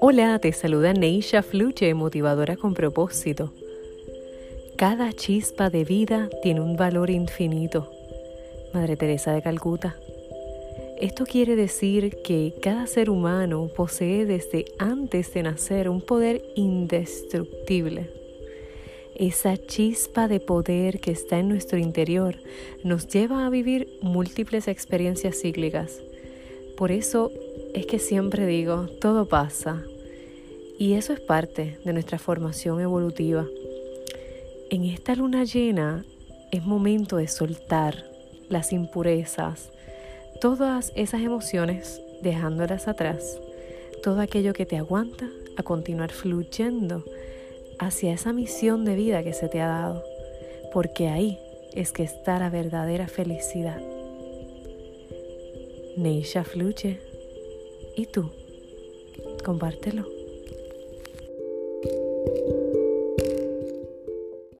Hola, te saluda Neisha Fluche, motivadora con propósito. Cada chispa de vida tiene un valor infinito. Madre Teresa de Calcuta. Esto quiere decir que cada ser humano posee desde antes de nacer un poder indestructible. Esa chispa de poder que está en nuestro interior nos lleva a vivir múltiples experiencias cíclicas. Por eso es que siempre digo, todo pasa. Y eso es parte de nuestra formación evolutiva. En esta luna llena es momento de soltar las impurezas, todas esas emociones, dejándolas atrás, todo aquello que te aguanta a continuar fluyendo hacia esa misión de vida que se te ha dado, porque ahí es que está la verdadera felicidad. Neisha fluye. ¿Y tú? Compártelo.